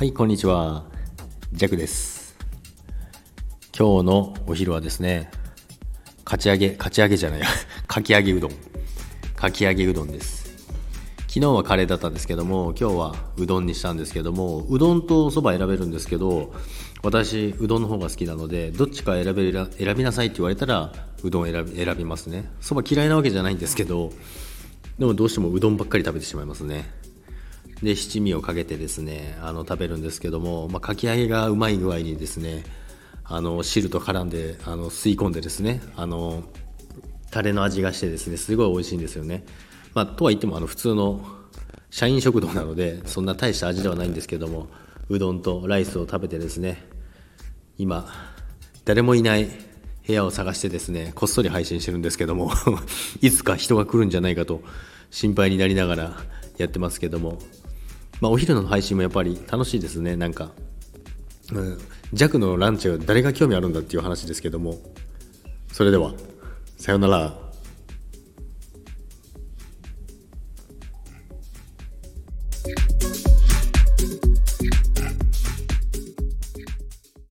はい、こんにちは。ジャクです。今日のお昼はですね、かち揚げ、かち揚げじゃない、かき揚げうどん。かき揚げうどんです。昨日はカレーだったんですけども、今日はうどんにしたんですけども、うどんとそば選べるんですけど、私、うどんの方が好きなので、どっちか選べ選びなさいって言われたら、うどん選び選びますね。そば嫌いなわけじゃないんですけど、でもどうしてもうどんばっかり食べてしまいますね。で七味をかけてですねあの食べるんですけども、まあ、かき揚げがうまい具合にですねあの汁と絡んであの吸い込んでですねあのタレの味がしてですねすごい美味しいんですよね、まあ、とは言ってもあの普通の社員食堂なのでそんな大した味ではないんですけどもうどんとライスを食べてですね今誰もいない部屋を探してですねこっそり配信してるんですけども いつか人が来るんじゃないかと心配になりながらやってますけどもまあ、お昼の配信もやっぱり楽しいですね、なんか。うん、弱のランチは誰が興味あるんだっていう話ですけども。それでは、さようなら。